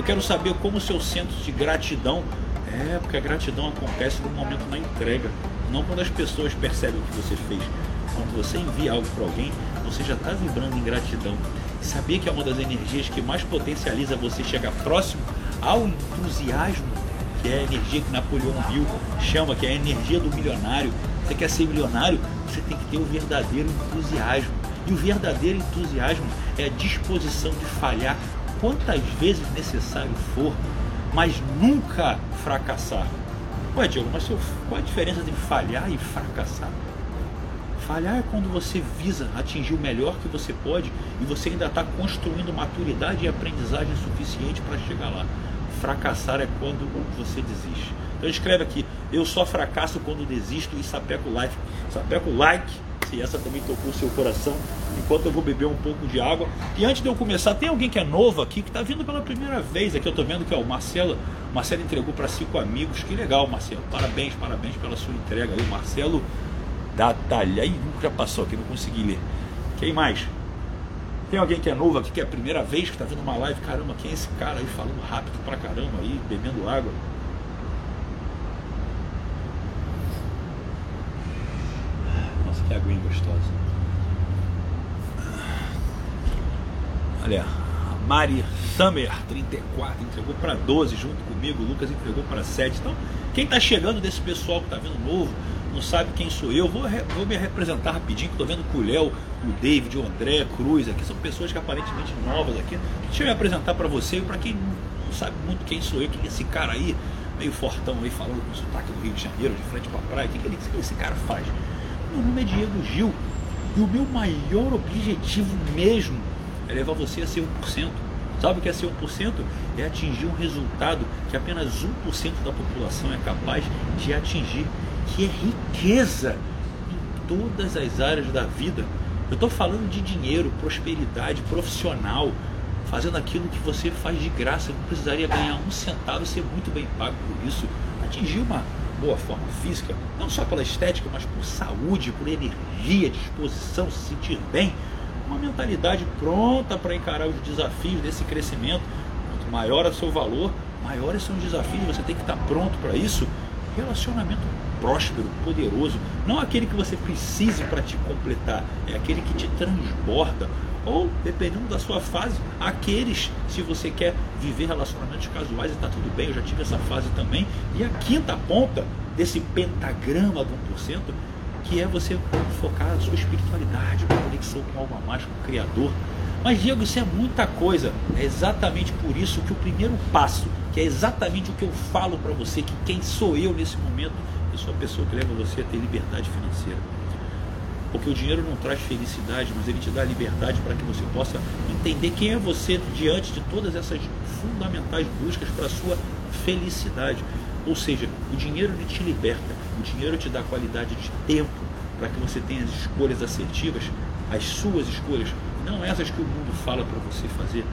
Eu quero saber como o seu centro de gratidão é, porque a gratidão acontece no momento da entrega, não quando as pessoas percebem o que você fez. Quando você envia algo para alguém, você já está vibrando em gratidão. Sabia que é uma das energias que mais potencializa você chegar próximo ao entusiasmo, que é a energia que Napoleão Hill chama, que é a energia do milionário. Você quer ser milionário, você tem que ter o verdadeiro entusiasmo. E o verdadeiro entusiasmo é a disposição de falhar quantas vezes necessário for, mas nunca fracassar. Ué, Diego, mas qual a diferença entre falhar e fracassar? Falhar é quando você visa atingir o melhor que você pode e você ainda está construindo maturidade e aprendizagem suficiente para chegar lá. Fracassar é quando você desiste. Então escreve aqui, eu só fracasso quando desisto e sapeco like. Sapeco like se essa também tocou o seu coração, enquanto eu vou beber um pouco de água. E antes de eu começar, tem alguém que é novo aqui, que está vindo pela primeira vez aqui, eu estou vendo que é o Marcelo. O Marcelo entregou para cinco amigos, que legal, Marcelo. Parabéns, parabéns pela sua entrega aí, Marcelo da Talha. Ih, já passou aqui, não consegui ler. Quem mais? Tem alguém que é novo aqui, que é a primeira vez que está vendo uma live? Caramba, quem é esse cara aí falando rápido pra caramba aí, bebendo água? Que aguinha gostosa. Olha, Mari Summer, 34, entregou para 12 junto comigo, o Lucas entregou para 7. Então, quem está chegando desse pessoal que está vindo novo, não sabe quem sou eu, vou, vou me representar rapidinho, que estou vendo o Léo, o David, o André, Cruz aqui, são pessoas que aparentemente novas aqui. Deixa eu me apresentar para você para quem não sabe muito quem sou eu, quem é esse cara aí, meio fortão aí, falando com sotaque do Rio de Janeiro, de frente para praia, o que, que, que esse cara faz? Meu nome é Diego Gil e o meu maior objetivo mesmo é levar você a ser 1%. Sabe o que é ser 1%? É atingir um resultado que apenas 1% da população é capaz de atingir, que é riqueza em todas as áreas da vida. Eu estou falando de dinheiro, prosperidade profissional, fazendo aquilo que você faz de graça, não precisaria ganhar um centavo e ser muito bem pago por isso. Atingir uma boa forma física, não só pela estética, mas por saúde, por energia, disposição, se sentir bem, uma mentalidade pronta para encarar os desafios desse crescimento. Quanto maior é o seu valor, maiores são os desafios, você tem que estar pronto para isso. Relacionamento próspero, poderoso, não aquele que você precise para te completar, é aquele que te transborda, ou, dependendo da sua fase, aqueles, se você quer viver relacionamentos casuais está tudo bem, eu já tive essa fase também. E a quinta ponta desse pentagrama do 1%, que é você focar a sua espiritualidade, a conexão com algo a mais, com o Criador. Mas, Diego, isso é muita coisa. É exatamente por isso que o primeiro passo, que é exatamente o que eu falo para você, que quem sou eu nesse momento, eu sou a pessoa que leva você a ter liberdade financeira. Porque o dinheiro não traz felicidade, mas ele te dá liberdade para que você possa entender quem é você diante de todas essas fundamentais buscas para a sua felicidade. Ou seja, o dinheiro te liberta, o dinheiro te dá qualidade de tempo para que você tenha as escolhas assertivas, as suas escolhas, não essas que o mundo fala para você fazer,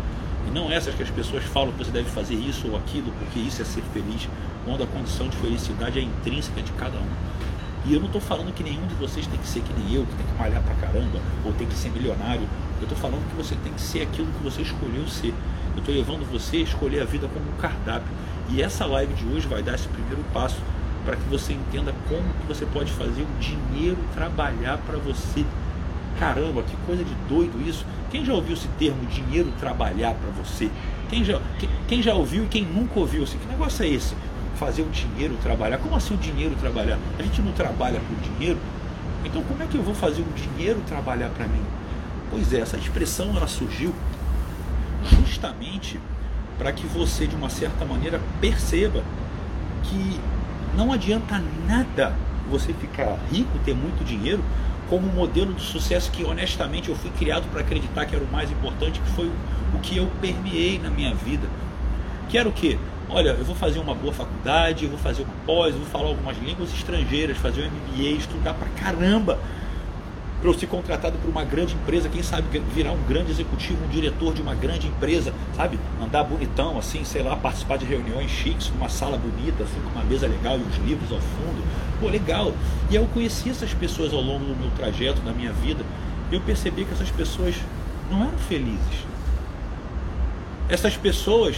e não essas que as pessoas falam que você deve fazer isso ou aquilo, porque isso é ser feliz, quando a condição de felicidade é intrínseca de cada um. E eu não estou falando que nenhum de vocês tem que ser que nem eu, que tem que malhar pra caramba, ou tem que ser milionário. Eu estou falando que você tem que ser aquilo que você escolheu ser. Eu estou levando você a escolher a vida como um cardápio. E essa live de hoje vai dar esse primeiro passo para que você entenda como que você pode fazer o dinheiro trabalhar para você. Caramba, que coisa de doido isso. Quem já ouviu esse termo dinheiro trabalhar para você? Quem já, quem, quem já ouviu e quem nunca ouviu? Assim, que negócio é esse? Fazer o dinheiro trabalhar. Como assim o dinheiro trabalhar? A gente não trabalha por dinheiro. Então como é que eu vou fazer o dinheiro trabalhar para mim? Pois é, essa expressão ela surgiu justamente para que você de uma certa maneira perceba que não adianta nada você ficar rico, ter muito dinheiro, como um modelo de sucesso que honestamente eu fui criado para acreditar que era o mais importante, que foi o que eu permeei na minha vida. Que era o quê? Olha, eu vou fazer uma boa faculdade, eu vou fazer uma pós, eu vou falar algumas línguas estrangeiras, fazer um MBA, estudar pra caramba, para eu ser contratado por uma grande empresa, quem sabe virar um grande executivo, um diretor de uma grande empresa, sabe? Andar bonitão, assim, sei lá, participar de reuniões chiques, numa sala bonita, assim, com uma mesa legal e os livros ao fundo. Pô, legal. E eu conheci essas pessoas ao longo do meu trajeto, da minha vida, e eu percebi que essas pessoas não eram felizes. Essas pessoas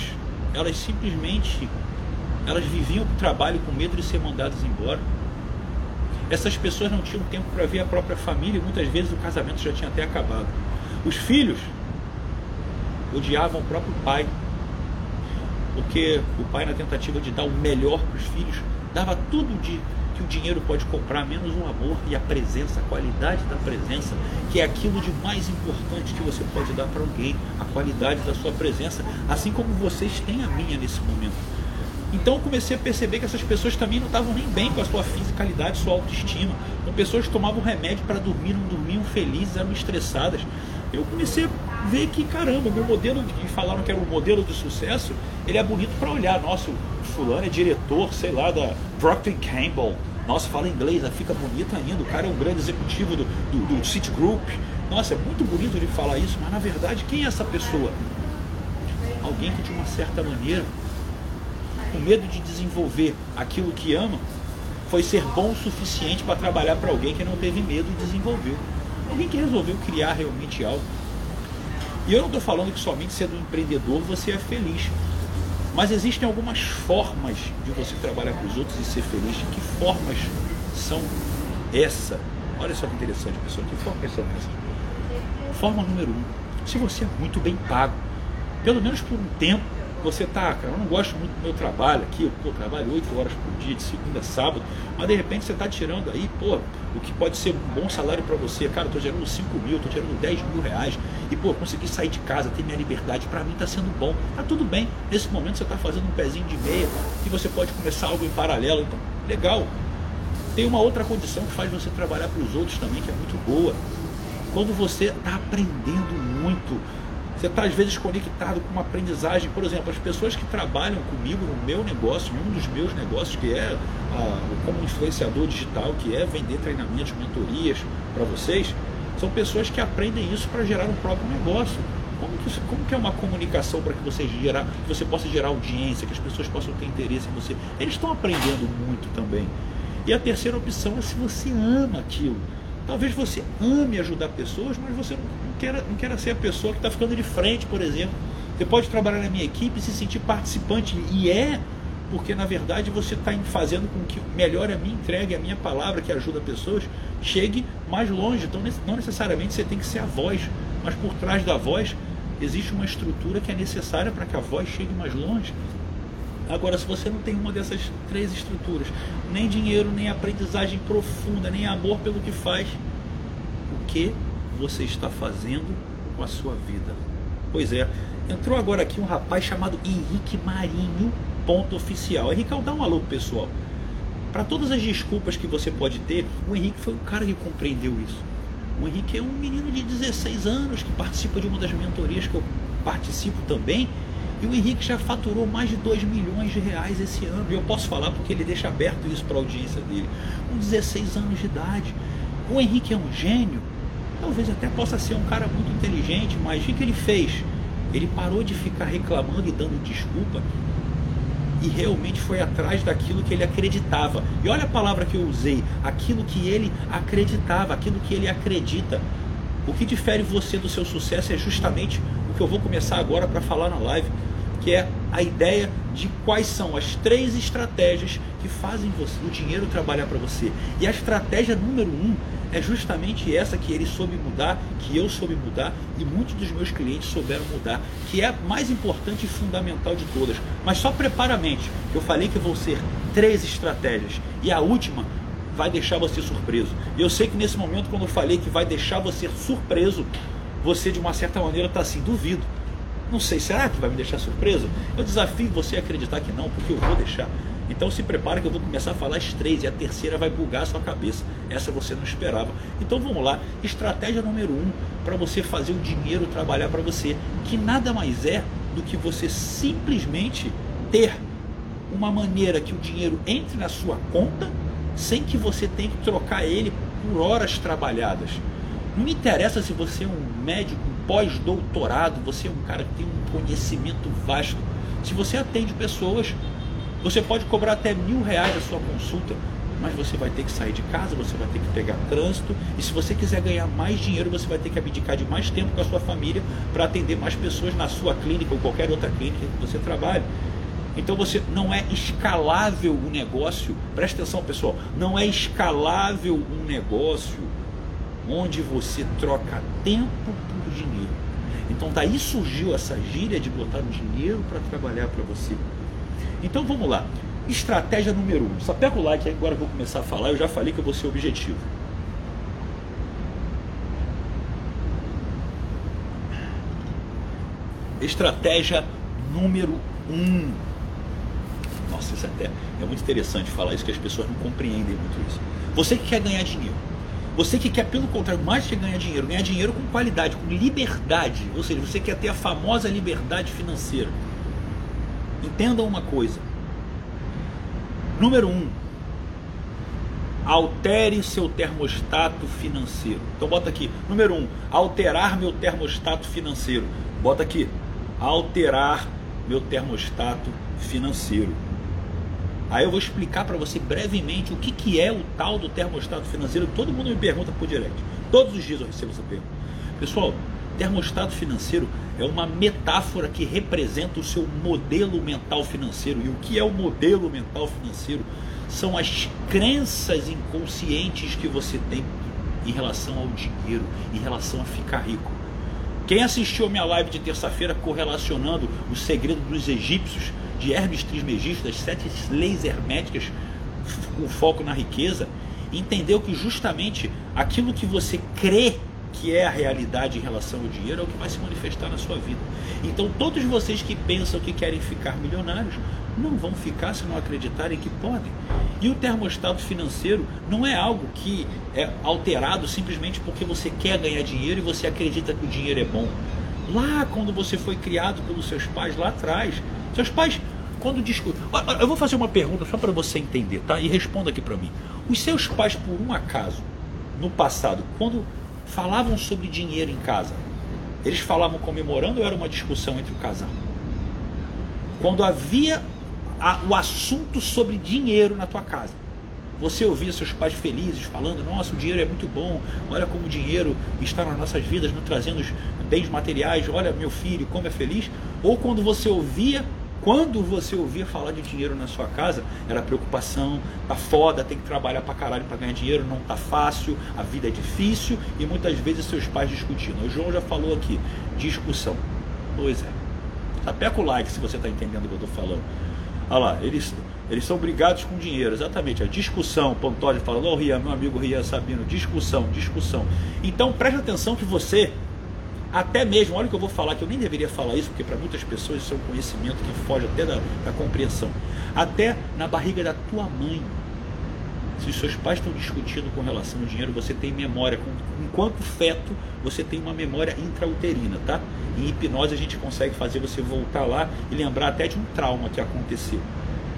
elas simplesmente elas viviam o trabalho com medo de ser mandadas embora. Essas pessoas não tinham tempo para ver a própria família e muitas vezes o casamento já tinha até acabado. Os filhos odiavam o próprio pai, porque o pai, na tentativa de dar o melhor para os filhos, dava tudo de que o dinheiro pode comprar, menos o amor e a presença, a qualidade da presença, que é aquilo de mais importante que você pode dar para alguém, a qualidade da sua presença, assim como vocês têm a minha nesse momento. Então eu comecei a perceber que essas pessoas também não estavam nem bem com a sua fisicalidade, sua autoestima. São pessoas que tomavam remédio para dormir, não dormiam felizes, eram estressadas. Eu comecei a ver que, caramba, meu modelo, que falaram que era um modelo de sucesso, ele é bonito para olhar. Nossa, o fulano é diretor, sei lá, da Procter Campbell. Nossa, fala inglês, fica bonito ainda. O cara é um grande executivo do, do, do Citigroup. Nossa, é muito bonito de falar isso, mas na verdade, quem é essa pessoa? Alguém que, de uma certa maneira, com medo de desenvolver aquilo que ama, foi ser bom o suficiente para trabalhar para alguém que não teve medo e desenvolveu. Alguém que resolveu criar realmente algo. E eu não estou falando que somente sendo um empreendedor você é feliz. Mas existem algumas formas de você trabalhar para os outros e ser feliz. Que formas são essa? Olha só que interessante, pessoal. Que formas são essas? Forma número um. Se você é muito bem pago, pelo menos por um tempo, você tá, cara, eu não gosto muito do meu trabalho aqui, eu trabalho 8 horas por dia, de segunda a sábado, mas de repente você está tirando aí, pô, o que pode ser um bom salário para você, cara, eu tô gerando 5 mil, tô gerando 10 mil reais, e pô, consegui sair de casa, ter minha liberdade, para mim está sendo bom, tá tudo bem, nesse momento você está fazendo um pezinho de meia, e você pode começar algo em paralelo, então, legal. Tem uma outra condição que faz você trabalhar para os outros também, que é muito boa. Quando você está aprendendo muito, você está às vezes conectado com uma aprendizagem. Por exemplo, as pessoas que trabalham comigo no meu negócio, um dos meus negócios, que é ah, como influenciador digital, que é vender treinamentos, mentorias para vocês, são pessoas que aprendem isso para gerar um próprio negócio. Como que, como que é uma comunicação para que você gerar, que você possa gerar audiência, que as pessoas possam ter interesse em você? Eles estão aprendendo muito também. E a terceira opção é se você ama aquilo. Talvez você ame ajudar pessoas, mas você não queira, não queira ser a pessoa que está ficando de frente, por exemplo. Você pode trabalhar na minha equipe e se sentir participante, e é porque na verdade você está fazendo com que melhor a minha entregue, a minha palavra que ajuda pessoas, chegue mais longe. Então não necessariamente você tem que ser a voz, mas por trás da voz existe uma estrutura que é necessária para que a voz chegue mais longe. Agora, se você não tem uma dessas três estruturas, nem dinheiro, nem aprendizagem profunda, nem amor pelo que faz, o que você está fazendo com a sua vida. Pois é, entrou agora aqui um rapaz chamado Henrique Marinho, ponto oficial. Henrique, dá um alô pessoal. Para todas as desculpas que você pode ter, o Henrique foi o cara que compreendeu isso. O Henrique é um menino de 16 anos que participa de uma das mentorias que eu participo também. E o Henrique já faturou mais de 2 milhões de reais esse ano. E eu posso falar porque ele deixa aberto isso para a audiência dele. Com 16 anos de idade. O Henrique é um gênio Talvez até possa ser um cara muito inteligente, mas o que ele fez? Ele parou de ficar reclamando e dando desculpa e realmente foi atrás daquilo que ele acreditava. E olha a palavra que eu usei: aquilo que ele acreditava, aquilo que ele acredita. O que difere você do seu sucesso é justamente o que eu vou começar agora para falar na live, que é a ideia de quais são as três estratégias que fazem você, o dinheiro trabalhar para você. E a estratégia número um é justamente essa que ele soube mudar, que eu soube mudar e muitos dos meus clientes souberam mudar, que é a mais importante e fundamental de todas. Mas só prepara a mente. Eu falei que vão ser três estratégias e a última vai deixar você surpreso. E eu sei que nesse momento, quando eu falei que vai deixar você surpreso, você de uma certa maneira está assim, duvido. Não sei, será que vai me deixar surpreso? Eu desafio você a acreditar que não, porque eu vou deixar. Então se prepara que eu vou começar a falar as três e a terceira vai bugar a sua cabeça. Essa você não esperava. Então vamos lá. Estratégia número um para você fazer o dinheiro trabalhar para você, que nada mais é do que você simplesmente ter uma maneira que o dinheiro entre na sua conta sem que você tenha que trocar ele por horas trabalhadas. Não me interessa se você é um médico pós-doutorado, você é um cara que tem um conhecimento vasto. Se você atende pessoas você pode cobrar até mil reais a sua consulta. mas você vai ter que sair de casa, você vai ter que pegar trânsito, e se você quiser ganhar mais dinheiro, você vai ter que abdicar de mais tempo com a sua família para atender mais pessoas na sua clínica ou qualquer outra clínica que você trabalhe. Então você não é escalável o negócio. Presta atenção, pessoal, não é escalável um negócio onde você troca tempo por dinheiro. Então daí surgiu essa gíria de botar dinheiro para trabalhar para você. Então vamos lá. Estratégia número um. Sapeca o like agora que eu vou começar a falar. Eu já falei que eu vou ser objetivo. Estratégia número um. Nossa, isso até é muito interessante falar isso, que as pessoas não compreendem muito isso. Você que quer ganhar dinheiro, você que quer, pelo contrário, mais que ganhar dinheiro, ganhar dinheiro com qualidade, com liberdade, ou seja, você quer ter a famosa liberdade financeira. Entenda uma coisa: Número 1. Um, altere seu termostato financeiro. Então bota aqui. Número 1. Um, alterar meu termostato financeiro. Bota aqui. Alterar meu termostato financeiro. Aí eu vou explicar para você brevemente o que, que é o tal do termostato financeiro. Todo mundo me pergunta por direct. Todos os dias eu recebo essa pergunta. Pessoal, termostato financeiro é uma metáfora que representa o seu modelo mental financeiro. E o que é o modelo mental financeiro? São as crenças inconscientes que você tem em relação ao dinheiro, em relação a ficar rico. Quem assistiu a minha live de terça-feira correlacionando o segredo dos egípcios, de Hermes Trismegisto, das sete leis herméticas, o foco na riqueza, entendeu que justamente aquilo que você crê que é a realidade em relação ao dinheiro, é o que vai se manifestar na sua vida. Então, todos vocês que pensam que querem ficar milionários, não vão ficar se não acreditarem que podem. E o termostato financeiro não é algo que é alterado simplesmente porque você quer ganhar dinheiro e você acredita que o dinheiro é bom. Lá, quando você foi criado pelos seus pais, lá atrás, seus pais, quando discutem. Eu vou fazer uma pergunta só para você entender, tá? E responda aqui para mim. Os seus pais, por um acaso, no passado, quando falavam sobre dinheiro em casa, eles falavam comemorando ou era uma discussão entre o casal? Quando havia a, o assunto sobre dinheiro na tua casa, você ouvia seus pais felizes falando: Nossa, o dinheiro é muito bom, olha como o dinheiro está nas nossas vidas, nos trazendo bens materiais, olha meu filho, como é feliz. Ou quando você ouvia quando você ouvia falar de dinheiro na sua casa, era preocupação, tá foda, tem que trabalhar pra caralho pra ganhar dinheiro, não tá fácil, a vida é difícil e muitas vezes seus pais discutindo. O João já falou aqui, discussão. Pois é. Sapeca o like se você está entendendo o que eu estou falando. Olha lá, eles, eles são brigados com dinheiro, exatamente. A discussão, Pantoli falando, ô oh, Rian, meu amigo Rian Sabino, discussão, discussão. Então preste atenção que você até mesmo, olha o que eu vou falar, que eu nem deveria falar isso, porque para muitas pessoas isso é um conhecimento que foge até da, da compreensão. Até na barriga da tua mãe, se os seus pais estão discutindo com relação ao dinheiro, você tem memória. Enquanto feto, você tem uma memória intrauterina, tá? Em hipnose a gente consegue fazer você voltar lá e lembrar até de um trauma que aconteceu.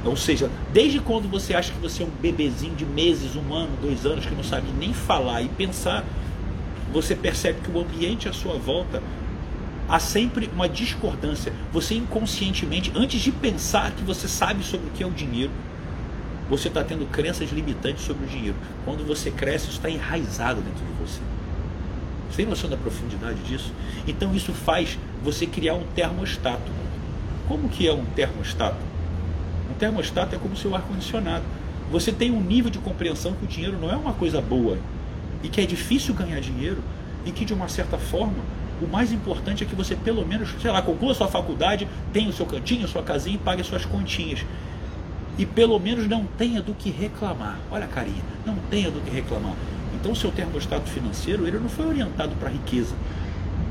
Ou seja, desde quando você acha que você é um bebezinho de meses, um ano, dois anos, que não sabe nem falar e pensar, você percebe que o ambiente à sua volta há sempre uma discordância. Você inconscientemente, antes de pensar que você sabe sobre o que é o dinheiro, você está tendo crenças limitantes sobre o dinheiro. Quando você cresce, isso está enraizado dentro de você. Você tem noção da profundidade disso? Então isso faz você criar um termostato. Como que é um termostato? Um termostato é como seu ar-condicionado. Você tem um nível de compreensão que o dinheiro não é uma coisa boa e que é difícil ganhar dinheiro e que de uma certa forma o mais importante é que você pelo menos, sei lá, conclua sua faculdade, tenha o seu cantinho, sua casinha e pague as suas continhas. E pelo menos não tenha do que reclamar. Olha a carinha, não tenha do que reclamar. Então o seu termostato financeiro, ele não foi orientado para a riqueza.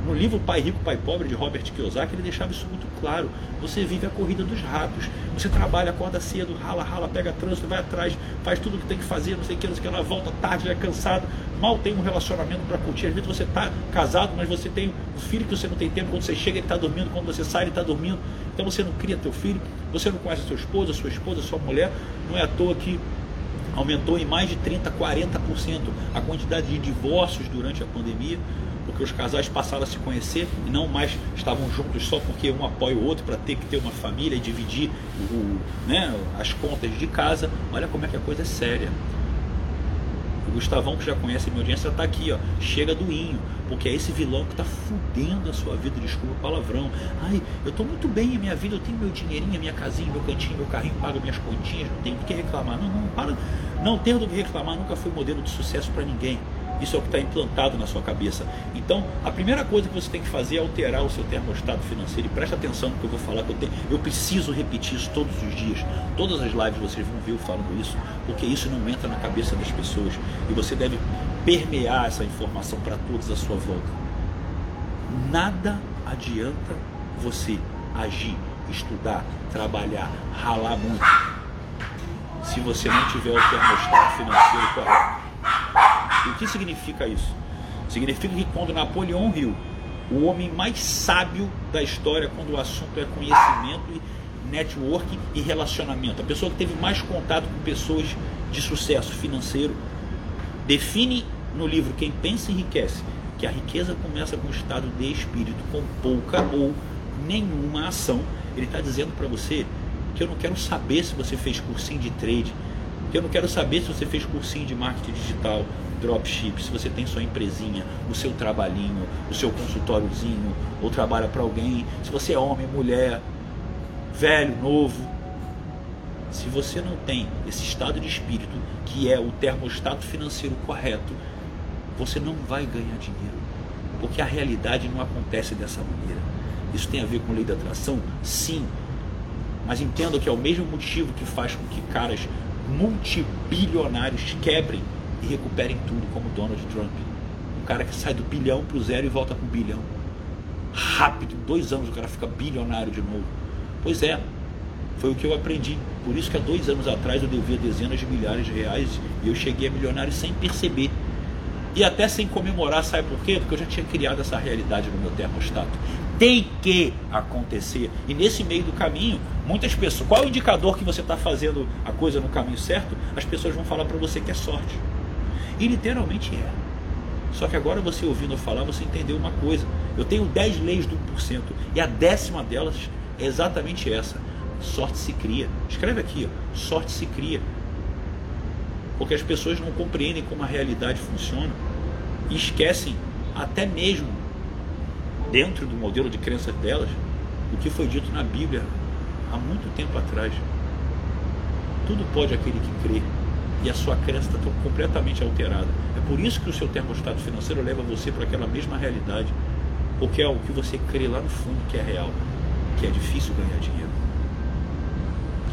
No livro Pai Rico, Pai Pobre, de Robert Kiyosaki, ele deixava isso muito claro. Você vive a corrida dos ratos. Você trabalha, acorda cedo, rala, rala, pega trânsito, vai atrás, faz tudo o que tem que fazer, não sei o que, não sei o que, ela volta tarde, já é cansado, mal tem um relacionamento para curtir. Às vezes você está casado, mas você tem um filho que você não tem tempo. Quando você chega, ele está dormindo. Quando você sai, ele está dormindo. Então você não cria teu filho, você não conhece sua esposa, sua esposa, sua mulher. Não é à toa que aumentou em mais de 30%, 40% a quantidade de divórcios durante a pandemia porque os casais passaram a se conhecer e não mais estavam juntos só porque um apoia o outro para ter que ter uma família e dividir o, né, as contas de casa. Olha como é que a coisa é séria. O Gustavão, que já conhece a minha audiência, está aqui, ó. Chega do inho, porque é esse vilão que está fudendo a sua vida, desculpa o palavrão. Ai, eu estou muito bem em minha vida, eu tenho meu dinheirinho, minha casinha, meu cantinho, meu carrinho, pago minhas continhas, não tenho do que reclamar. Não, não, para. Não ter do que reclamar nunca foi modelo de sucesso para ninguém. Isso é o que está implantado na sua cabeça. Então, a primeira coisa que você tem que fazer é alterar o seu termostato financeiro. E preste atenção no que eu vou falar, que eu, tenho, eu preciso repetir isso todos os dias. Todas as lives vocês vão ver eu falando isso, porque isso não entra na cabeça das pessoas. E você deve permear essa informação para todos à sua volta. Nada adianta você agir, estudar, trabalhar, ralar muito, se você não tiver o termostato financeiro correto. O que significa isso? Significa que quando Napoleão Hill, o homem mais sábio da história quando o assunto é conhecimento e networking e relacionamento, a pessoa que teve mais contato com pessoas de sucesso financeiro, define no livro Quem Pensa Enriquece que a riqueza começa com o estado de espírito, com pouca ou nenhuma ação. Ele está dizendo para você que eu não quero saber se você fez cursinho de trade, que eu não quero saber se você fez cursinho de marketing digital, dropship, se você tem sua empresinha, o seu trabalhinho, o seu consultóriozinho, ou trabalha para alguém, se você é homem, mulher, velho, novo. Se você não tem esse estado de espírito, que é o termostato financeiro correto, você não vai ganhar dinheiro. Porque a realidade não acontece dessa maneira. Isso tem a ver com lei da atração? Sim. Mas entenda que é o mesmo motivo que faz com que caras multibilionários quebrem e recuperem tudo, como Donald Trump. Um cara que sai do bilhão para o zero e volta para o bilhão. Rápido, em dois anos o cara fica bilionário de novo. Pois é, foi o que eu aprendi. Por isso que há dois anos atrás eu devia dezenas de milhares de reais e eu cheguei a milionário sem perceber. E até sem comemorar, sabe por quê? Porque eu já tinha criado essa realidade no meu termostato. Tem que acontecer. E nesse meio do caminho, muitas pessoas. Qual é o indicador que você está fazendo a coisa no caminho certo? As pessoas vão falar para você que é sorte. E literalmente é. Só que agora você ouvindo falar, você entendeu uma coisa. Eu tenho 10 leis do 1%. E a décima delas é exatamente essa. Sorte se cria. Escreve aqui, ó. sorte se cria. Porque as pessoas não compreendem como a realidade funciona e esquecem até mesmo dentro do modelo de crença delas o que foi dito na Bíblia há muito tempo atrás. Tudo pode aquele que crê e a sua crença está completamente alterada. É por isso que o seu termostato financeiro leva você para aquela mesma realidade, porque é o que você crê lá no fundo que é real, que é difícil ganhar dinheiro.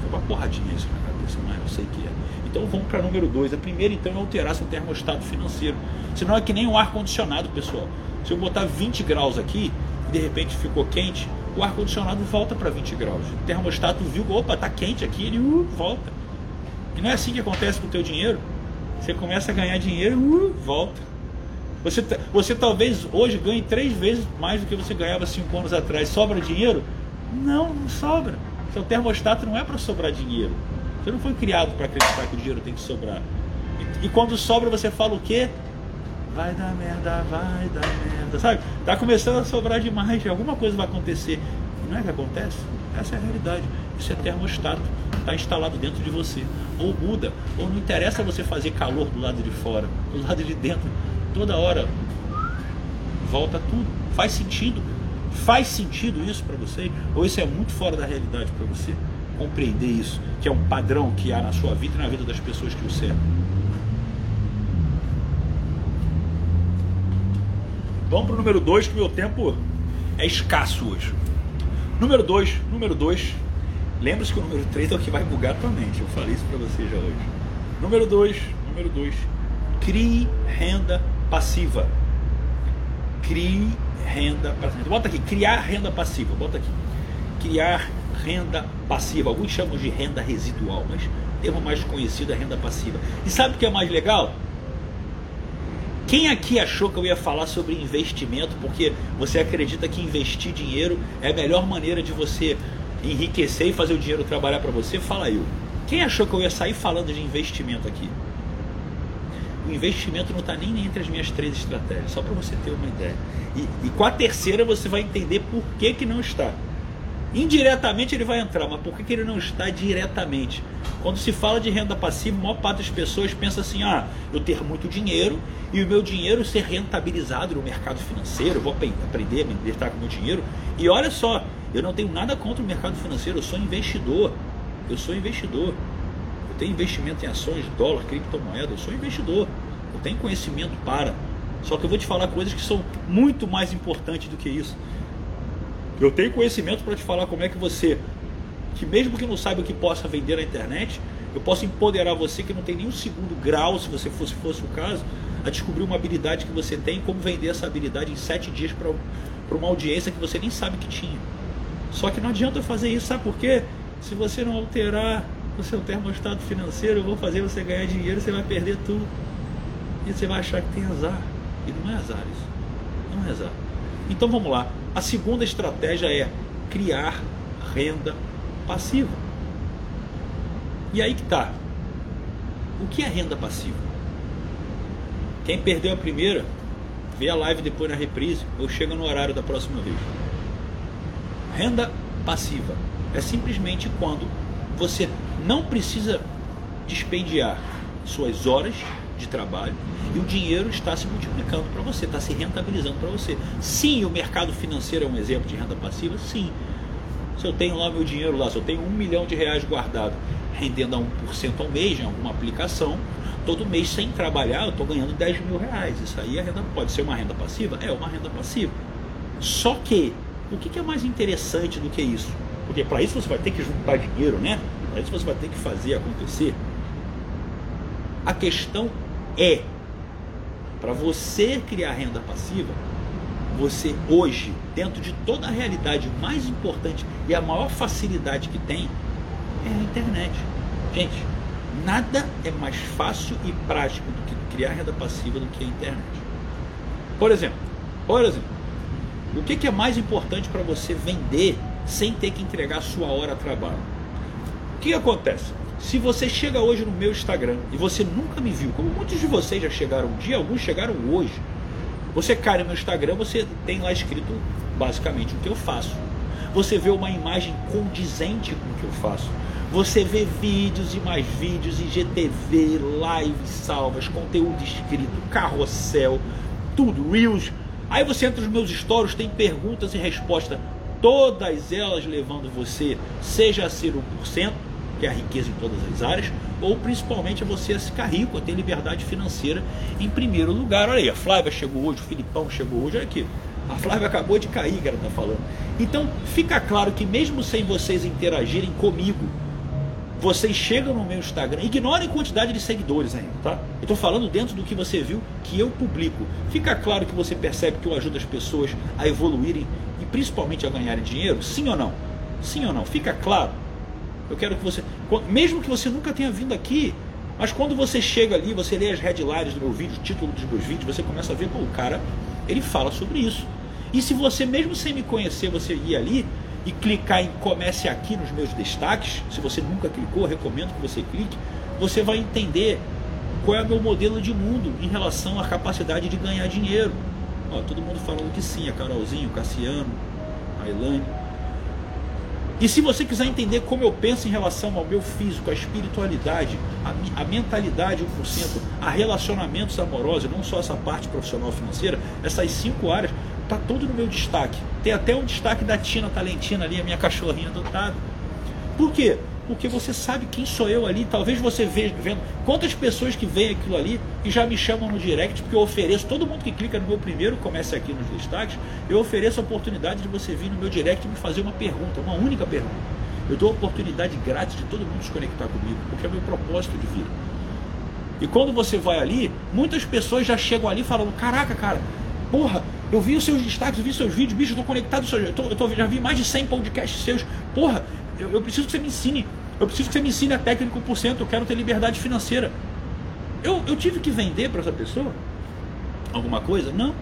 É uma porradinha isso na cabeça, mas eu sei que é. Então vamos para número dois. A primeira então é alterar seu termostato financeiro. Senão é que nem um ar-condicionado, pessoal. Se eu botar 20 graus aqui e de repente ficou quente, o ar-condicionado volta para 20 graus. O termostato viu, opa, tá quente aqui, ele uh, volta. E não é assim que acontece com o teu dinheiro. Você começa a ganhar dinheiro, uh, volta. Você, você talvez hoje ganhe três vezes mais do que você ganhava cinco anos atrás. Sobra dinheiro? Não, não sobra. Seu termostato não é para sobrar dinheiro. Você não foi criado para acreditar que o dinheiro tem que sobrar. E, e, quando sobra, você fala o quê? Vai dar merda, vai dar merda. Sabe? Tá começando a sobrar demais. Alguma coisa vai acontecer. E não é que acontece? Essa é a realidade. É termostato. Está instalado dentro de você. Ou muda. Ou não interessa você fazer calor do lado de fora. Do lado de dentro. Toda hora. Volta tudo. Faz sentido. Faz sentido isso para você? Ou isso é muito fora da realidade para você? Compreender isso, que é um padrão que há na sua vida e na vida das pessoas que o cercam. Vamos para o número 2, que meu tempo é escasso hoje. Número 2, número 2. Lembre-se que o número 3 é o que vai bugar tua mente. Eu falei isso para você já hoje. Número 2, número 2. Crie renda passiva. Crie renda passiva. Bota aqui, criar renda passiva. Bota aqui. Criar renda passiva. Alguns chamam de renda residual, mas termo mais conhecido é renda passiva. E sabe o que é mais legal? Quem aqui achou que eu ia falar sobre investimento porque você acredita que investir dinheiro é a melhor maneira de você enriquecer e fazer o dinheiro trabalhar para você? Fala eu. Quem achou que eu ia sair falando de investimento aqui? O investimento não está nem entre as minhas três estratégias, só para você ter uma ideia. E, e, com a terceira você vai entender por que, que não está. Indiretamente ele vai entrar, mas por que, que ele não está diretamente? Quando se fala de renda passiva, a maior parte das pessoas pensa assim: ah, eu ter muito dinheiro e o meu dinheiro ser rentabilizado no mercado financeiro, vou aprender a investir com o meu dinheiro. E olha só, eu não tenho nada contra o mercado financeiro, eu sou investidor. Eu sou investidor. Eu tenho investimento em ações, dólar, criptomoeda, eu sou investidor. Eu tenho conhecimento para. Só que eu vou te falar coisas que são muito mais importantes do que isso. Eu tenho conhecimento para te falar como é que você, que mesmo que não saiba o que possa vender na internet, eu posso empoderar você que não tem nenhum segundo grau, se você fosse, fosse o caso, a descobrir uma habilidade que você tem e como vender essa habilidade em sete dias para uma audiência que você nem sabe que tinha. Só que não adianta fazer isso, sabe por quê? Se você não alterar o seu termostato financeiro, eu vou fazer você ganhar dinheiro, você vai perder tudo. E você vai achar que tem azar. E não é azar isso. Não é azar. Então vamos lá. A segunda estratégia é criar renda passiva. E aí que tá. O que é renda passiva? Quem perdeu a primeira, vê a live depois na reprise ou chega no horário da próxima vez. Renda passiva é simplesmente quando você não precisa dispendiar suas horas de trabalho e o dinheiro está se multiplicando para você, está se rentabilizando para você. Sim, o mercado financeiro é um exemplo de renda passiva, sim. Se eu tenho lá meu dinheiro lá, se eu tenho um milhão de reais guardado, rendendo a 1% ao mês em alguma aplicação, todo mês sem trabalhar eu estou ganhando 10 mil reais. Isso aí é renda, pode ser uma renda passiva? É uma renda passiva. Só que, o que é mais interessante do que isso? Porque para isso você vai ter que juntar dinheiro, né? Para isso você vai ter que fazer acontecer. A questão é para você criar renda passiva, você hoje, dentro de toda a realidade mais importante e a maior facilidade que tem é a internet. Gente, nada é mais fácil e prático do que criar renda passiva do que a internet. Por exemplo, por exemplo, o que, que é mais importante para você vender sem ter que entregar sua hora a trabalho? O que acontece? Se você chega hoje no meu Instagram e você nunca me viu, como muitos de vocês já chegaram um dia, alguns chegaram hoje, você cai no meu Instagram, você tem lá escrito basicamente o que eu faço. Você vê uma imagem condizente com o que eu faço. Você vê vídeos e mais vídeos, IGTV, lives salvas, conteúdo escrito, carrossel, tudo, Reels. Aí você entra nos meus stories, tem perguntas e respostas, todas elas levando você, seja a ser 1%, que é a riqueza em todas as áreas, ou principalmente a você ficar rico, a ter liberdade financeira em primeiro lugar. Olha aí, a Flávia chegou hoje, o Filipão chegou hoje, olha aqui. A Flávia acabou de cair, que ela está falando. Então, fica claro que mesmo sem vocês interagirem comigo, vocês chegam no meu Instagram, ignorem a quantidade de seguidores ainda, tá? Eu estou falando dentro do que você viu que eu publico. Fica claro que você percebe que eu ajudo as pessoas a evoluírem e principalmente a ganharem dinheiro? Sim ou não? Sim ou não? Fica claro? Eu quero que você, mesmo que você nunca tenha vindo aqui, mas quando você chega ali, você lê as headlines do meu vídeo, o título dos meus vídeos, você começa a ver, pô, o cara, ele fala sobre isso. E se você, mesmo sem me conhecer, você ir ali e clicar em comece aqui nos meus destaques, se você nunca clicou, recomendo que você clique, você vai entender qual é o meu modelo de mundo em relação à capacidade de ganhar dinheiro. Ó, todo mundo falando que sim, a Carolzinho, o Cassiano, a Elane. E se você quiser entender como eu penso em relação ao meu físico, a espiritualidade, a, a mentalidade 1%, a relacionamentos amorosos, não só essa parte profissional financeira, essas cinco áreas, tá tudo no meu destaque. Tem até um destaque da Tina Talentina ali, a minha cachorrinha adotada. Por quê? Porque você sabe quem sou eu ali. Talvez você veja, vendo quantas pessoas que veem aquilo ali e já me chamam no direct, porque eu ofereço, todo mundo que clica no meu primeiro, comece aqui nos destaques, eu ofereço a oportunidade de você vir no meu direct e me fazer uma pergunta, uma única pergunta. Eu dou a oportunidade grátis de todo mundo se conectar comigo, porque é meu propósito de vida. E quando você vai ali, muitas pessoas já chegam ali falando: Caraca, cara, porra, eu vi os seus destaques, eu vi seus vídeos, bicho, eu tô conectado, eu, tô, eu tô, já vi mais de 100 podcasts seus. Porra, eu, eu, preciso que você me ensine. Eu preciso que você me ensine a técnica 1%. Eu quero ter liberdade financeira. Eu, eu tive que vender para essa pessoa alguma coisa? Não.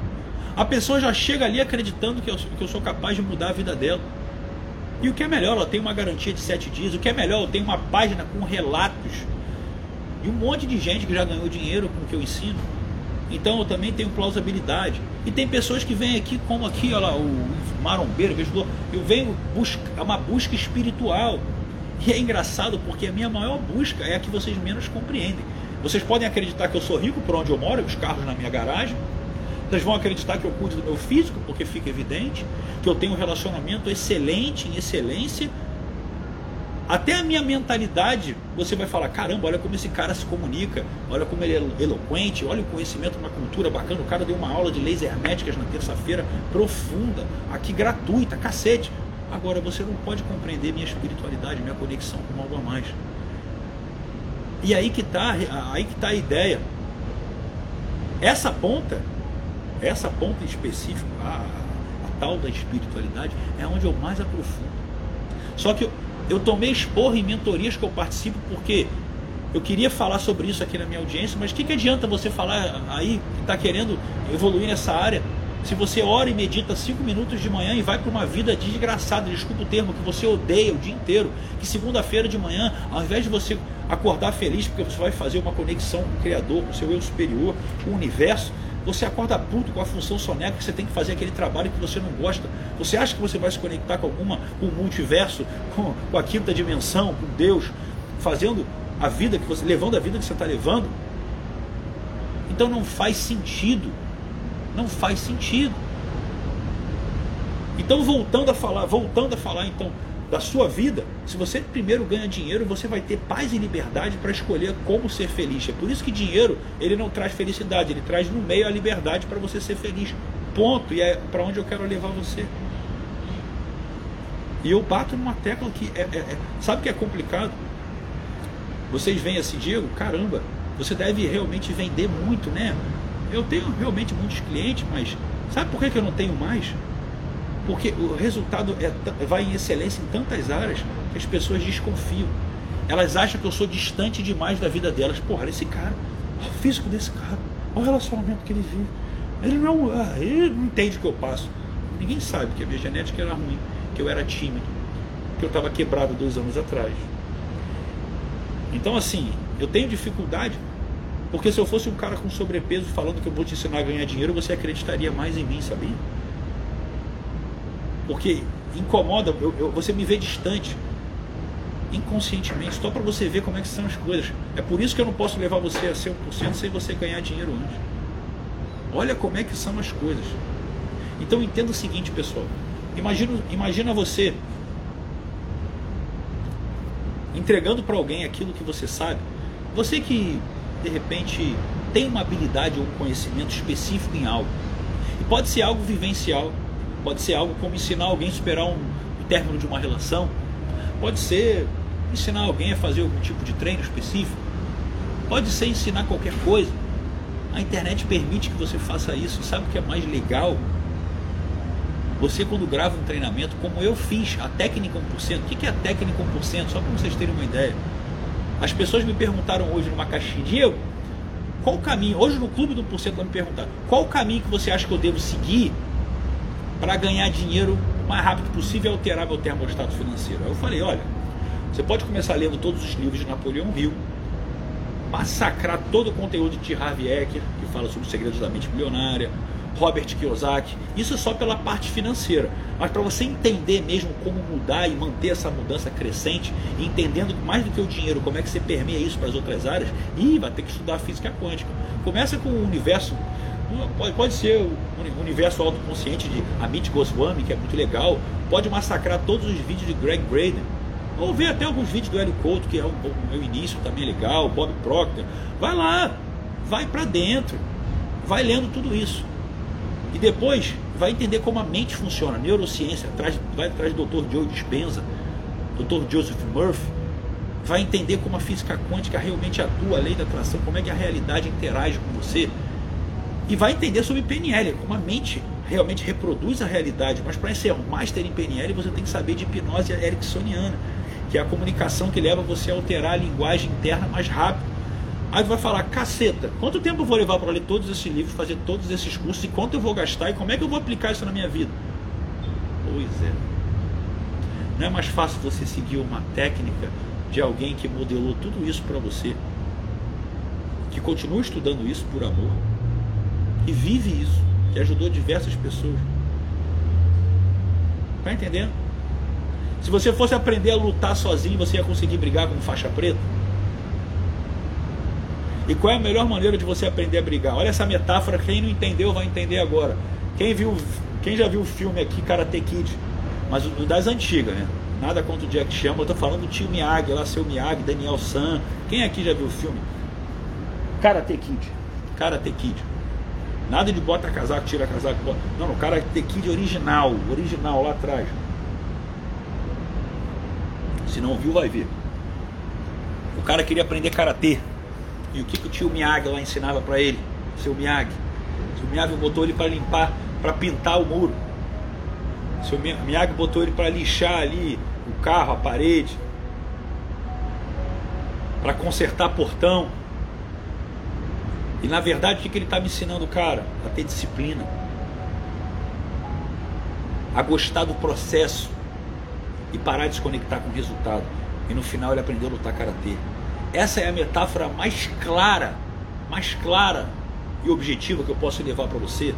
A pessoa já chega ali acreditando que eu, que eu sou capaz de mudar a vida dela. E o que é melhor, ela tem uma garantia de 7 dias. O que é melhor, eu tenho uma página com relatos. E um monte de gente que já ganhou dinheiro com o que eu ensino. Então eu também tenho plausibilidade. E tem pessoas que vêm aqui, como aqui, olha lá, o marombeiro, investidor, eu venho buscar é uma busca espiritual. E é engraçado porque a minha maior busca é a que vocês menos compreendem. Vocês podem acreditar que eu sou rico por onde eu moro, os carros na minha garagem. Vocês vão acreditar que eu cuido do meu físico, porque fica evidente, que eu tenho um relacionamento excelente, em excelência, até a minha mentalidade, você vai falar: caramba, olha como esse cara se comunica, olha como ele é eloquente, olha o conhecimento, uma cultura bacana. O cara deu uma aula de leis herméticas na terça-feira, profunda, aqui gratuita, cacete. Agora você não pode compreender minha espiritualidade, minha conexão com algo a mais. E aí que está aí que tá a ideia. Essa ponta, essa ponta específica, a, a tal da espiritualidade, é onde eu mais aprofundo. Só que eu tomei esporro em mentorias que eu participo porque eu queria falar sobre isso aqui na minha audiência, mas o que, que adianta você falar aí que está querendo evoluir nessa área se você ora e medita cinco minutos de manhã e vai para uma vida desgraçada, desculpa o termo, que você odeia o dia inteiro, que segunda-feira de manhã, ao invés de você acordar feliz porque você vai fazer uma conexão com o Criador, com o seu eu superior, com o universo, você acorda puto com a função soneca que você tem que fazer aquele trabalho que você não gosta. Você acha que você vai se conectar com alguma, com o multiverso, com, com a quinta dimensão, com Deus, fazendo a vida que você, levando a vida que você está levando? Então não faz sentido. Não faz sentido. Então voltando a falar, voltando a falar então da sua vida, se você primeiro ganha dinheiro, você vai ter paz e liberdade para escolher como ser feliz. É por isso que dinheiro ele não traz felicidade, ele traz no meio a liberdade para você ser feliz. Ponto. E é para onde eu quero levar você. E eu bato numa tecla que é, é, é sabe que é complicado. Vocês veem assim, Diego, caramba, você deve realmente vender muito, né? Eu tenho realmente muitos clientes, mas sabe por que, que eu não tenho mais? Porque o resultado é, vai em excelência em tantas áreas que as pessoas desconfiam. Elas acham que eu sou distante demais da vida delas. Porra, olha esse cara, olha o físico desse cara, olha o relacionamento que ele vive. Ele não, ah, ele não entende o que eu passo. Ninguém sabe que a minha genética era ruim, que eu era tímido, que eu estava quebrado dois anos atrás. Então, assim, eu tenho dificuldade, porque se eu fosse um cara com sobrepeso falando que eu vou te ensinar a ganhar dinheiro, você acreditaria mais em mim, sabia? Porque incomoda, eu, eu, você me vê distante, inconscientemente, só para você ver como é que são as coisas. É por isso que eu não posso levar você a ser 1% sem você ganhar dinheiro antes. Olha como é que são as coisas. Então entenda o seguinte, pessoal. Imagina, imagina você entregando para alguém aquilo que você sabe. Você que de repente tem uma habilidade ou um conhecimento específico em algo. E pode ser algo vivencial, Pode ser algo como ensinar alguém a superar um, término de uma relação. Pode ser ensinar alguém a fazer algum tipo de treino específico. Pode ser ensinar qualquer coisa. A internet permite que você faça isso. Sabe o que é mais legal? Você quando grava um treinamento, como eu fiz, a técnica 1%, o que é a técnica 1%? Só para vocês terem uma ideia. As pessoas me perguntaram hoje numa caixinha, Diego, qual o caminho? Hoje no clube do 1% ela me perguntaram, qual o caminho que você acha que eu devo seguir para ganhar dinheiro o mais rápido possível e alterar meu termostato financeiro. Aí eu falei, olha, você pode começar lendo todos os livros de Napoleão Hill, massacrar todo o conteúdo de Harvey Eker, que fala sobre os segredos da mente milionária, Robert Kiyosaki, isso só pela parte financeira. Mas para você entender mesmo como mudar e manter essa mudança crescente, entendendo mais do que o dinheiro, como é que você permeia isso para as outras áreas, e vai ter que estudar física quântica. Começa com o universo Pode, pode ser o universo autoconsciente de Amit Goswami, que é muito legal. Pode massacrar todos os vídeos de Greg Braden. Ou ver até alguns vídeos do Hélio Couto, que é o, meu início também é legal, Bob Proctor. Vai lá, vai para dentro, vai lendo tudo isso. E depois vai entender como a mente funciona, neurociência, atrás, vai atrás do Dr. Joe Dispenza, Dr. Joseph Murphy, vai entender como a física quântica realmente atua, a lei da atração, como é que a realidade interage com você e vai entender sobre PNL, como a mente realmente reproduz a realidade. Mas para ser um master em PNL, você tem que saber de hipnose ericksoniana, que é a comunicação que leva você a alterar a linguagem interna mais rápido. Aí vai falar, caceta, quanto tempo eu vou levar para ler todos esses livros, fazer todos esses cursos, e quanto eu vou gastar, e como é que eu vou aplicar isso na minha vida? Pois é. Não é mais fácil você seguir uma técnica de alguém que modelou tudo isso para você, que continua estudando isso por amor, e vive isso, que ajudou diversas pessoas. Tá entendendo? Se você fosse aprender a lutar sozinho, você ia conseguir brigar com faixa preta? E qual é a melhor maneira de você aprender a brigar? Olha essa metáfora, quem não entendeu vai entender agora. Quem viu, quem já viu o filme aqui, Karate Kid, mas o das antigas, né? Nada contra o Jack Chan, eu tô falando do tio Miyagi, lá seu Miyagi, Daniel San. Quem aqui já viu o filme? Karate Kid. Karate Kid. Nada de bota casaco, tira casaco, bota. Não, o Karate Kid original, original lá atrás. Se não viu, vai ver. O cara queria aprender karatê. E o que, que o tio Miyagi lá ensinava para ele? Seu Miyagi. Seu Miyagi botou ele para limpar, para pintar o muro. Seu Miyagi botou ele para lixar ali o carro, a parede. Para consertar portão. E na verdade, o que, ele está me ensinando, cara? A ter disciplina. A gostar do processo. E parar de se conectar com o resultado. E no final ele aprendeu a lutar karatê. Essa é a metáfora mais clara, mais clara e objetiva que eu posso levar para você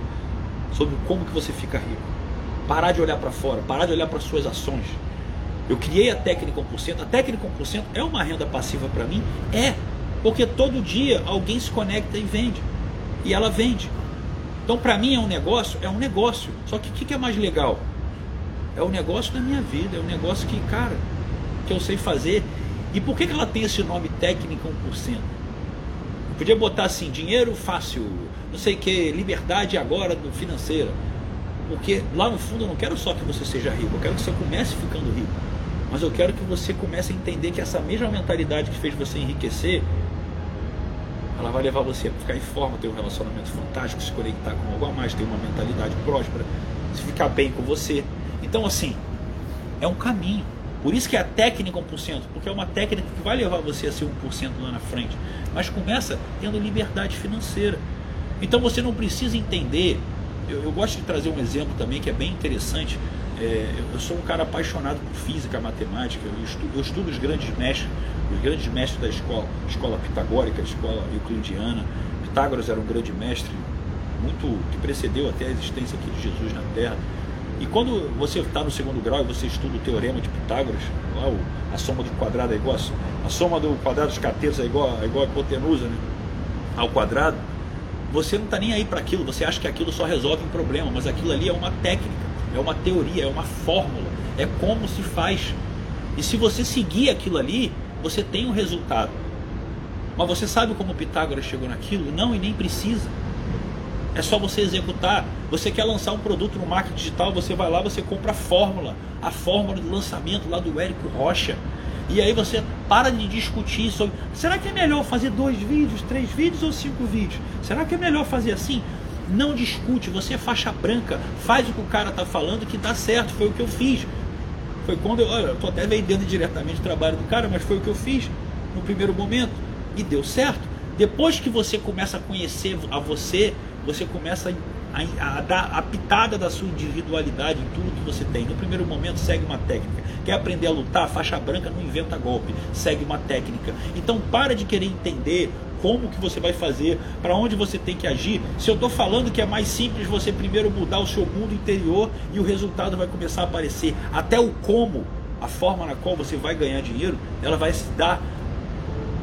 sobre como que você fica rico. Parar de olhar para fora, parar de olhar para suas ações. Eu criei a técnica 1%. A técnica 1% é uma renda passiva para mim? É, porque todo dia alguém se conecta e vende. E ela vende. Então, para mim é um negócio, é um negócio. Só que o que, que é mais legal? É o negócio da minha vida, é o negócio que, cara, que eu sei fazer e por que, que ela tem esse nome técnica 1%? Eu podia botar assim, dinheiro fácil, não sei o que, liberdade agora do financeira. Porque lá no fundo eu não quero só que você seja rico, eu quero que você comece ficando rico. Mas eu quero que você comece a entender que essa mesma mentalidade que fez você enriquecer, ela vai levar você a ficar em forma, ter um relacionamento fantástico, se conectar com algo a mais, ter uma mentalidade próspera, se ficar bem com você. Então, assim, é um caminho. Por isso que é a técnica 1%, porque é uma técnica que vai levar você a ser 1% lá na frente. Mas começa tendo liberdade financeira. Então você não precisa entender. Eu, eu gosto de trazer um exemplo também que é bem interessante. É, eu sou um cara apaixonado por física, matemática. Eu estudo, eu estudo os grandes mestres, os grandes mestres da escola, escola pitagórica, escola euclidiana. Pitágoras era um grande mestre, muito que precedeu até a existência aqui de Jesus na Terra. E quando você está no segundo grau e você estuda o teorema de Pitágoras, lá a soma do quadrado é igual a, a soma do quadrado dos catetos é igual, é igual a hipotenusa né, ao quadrado, você não está nem aí para aquilo, você acha que aquilo só resolve um problema, mas aquilo ali é uma técnica, é uma teoria, é uma fórmula, é como se faz. E se você seguir aquilo ali, você tem um resultado. Mas você sabe como Pitágoras chegou naquilo? Não, e nem precisa. É só você executar. Você quer lançar um produto no marketing digital, você vai lá, você compra a fórmula, a fórmula do lançamento lá do Érico Rocha. E aí você para de discutir sobre será que é melhor fazer dois vídeos, três vídeos ou cinco vídeos? Será que é melhor fazer assim? Não discute, você é faixa branca, faz o que o cara está falando que dá certo, foi o que eu fiz. Foi quando eu, tô até vendendo diretamente o trabalho do cara, mas foi o que eu fiz no primeiro momento e deu certo. Depois que você começa a conhecer a você, você começa a, a, dar a pitada da sua individualidade em tudo que você tem. No primeiro momento, segue uma técnica. Quer aprender a lutar? Faixa branca não inventa golpe, segue uma técnica. Então, para de querer entender como que você vai fazer, para onde você tem que agir. Se eu estou falando que é mais simples você primeiro mudar o seu mundo interior e o resultado vai começar a aparecer. Até o como, a forma na qual você vai ganhar dinheiro, ela vai se dar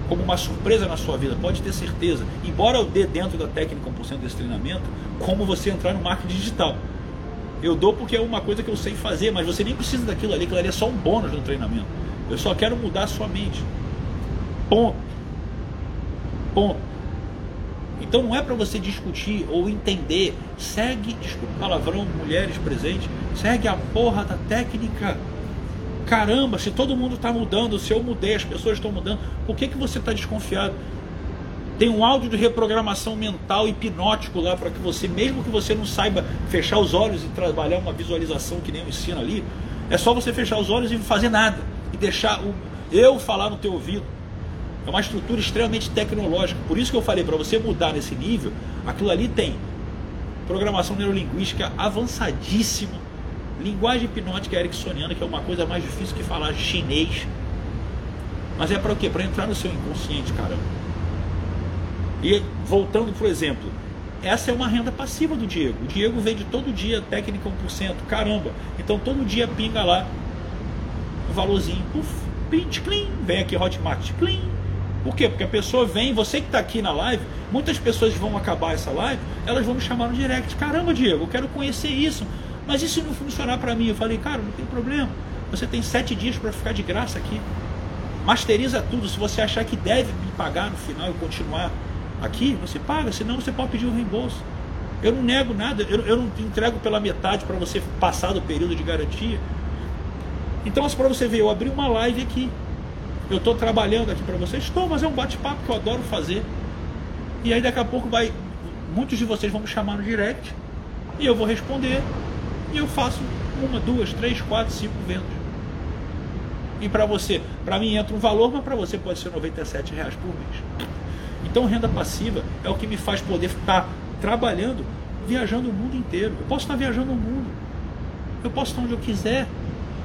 como uma surpresa na sua vida, pode ter certeza. Embora eu dê dentro da técnica 1% desse treinamento, como você entrar no marketing digital. Eu dou porque é uma coisa que eu sei fazer, mas você nem precisa daquilo ali, aquilo ali é só um bônus no treinamento. Eu só quero mudar a sua mente. Ponto. Ponto. Então não é para você discutir ou entender. Segue, desculpa palavrão, mulheres presentes, segue a porra da técnica. Caramba, se todo mundo está mudando, se eu mudei, as pessoas estão mudando, por que, que você está desconfiado? Tem um áudio de reprogramação mental hipnótico lá para que você, mesmo que você não saiba fechar os olhos e trabalhar uma visualização que nem eu ensino ali, é só você fechar os olhos e fazer nada e deixar o eu falar no teu ouvido. É uma estrutura extremamente tecnológica. Por isso que eu falei para você mudar nesse nível, aquilo ali tem programação neurolinguística avançadíssima Linguagem hipnótica ericksoniana, que é uma coisa mais difícil que falar chinês. Mas é para o quê? Para entrar no seu inconsciente, caramba. E voltando, por exemplo, essa é uma renda passiva do Diego. O Diego vende todo dia técnica 1%. Caramba. Então todo dia pinga lá um valorzinho. Uf, print, clean. Vem aqui Hotmart, clean. Por quê? Porque a pessoa vem, você que está aqui na live, muitas pessoas vão acabar essa live, elas vão me chamar no direct. Caramba, Diego, eu quero conhecer isso. Mas e se não funcionar para mim? Eu falei, cara, não tem problema. Você tem sete dias para ficar de graça aqui. Masteriza tudo. Se você achar que deve me pagar no final e continuar aqui, você paga. Senão você pode pedir um reembolso. Eu não nego nada. Eu, eu não entrego pela metade para você passar do período de garantia. Então, para você ver, eu abri uma live aqui. Eu estou trabalhando aqui para vocês. Estou, mas é um bate-papo que eu adoro fazer. E aí daqui a pouco vai. Muitos de vocês vão me chamar no direct. E eu vou responder. E eu faço uma, duas, três, quatro, cinco vendas. E para você, para mim entra um valor, mas para você pode ser 97 reais por mês. Então renda passiva é o que me faz poder estar trabalhando, viajando o mundo inteiro. Eu posso estar viajando o mundo. Eu posso estar onde eu quiser.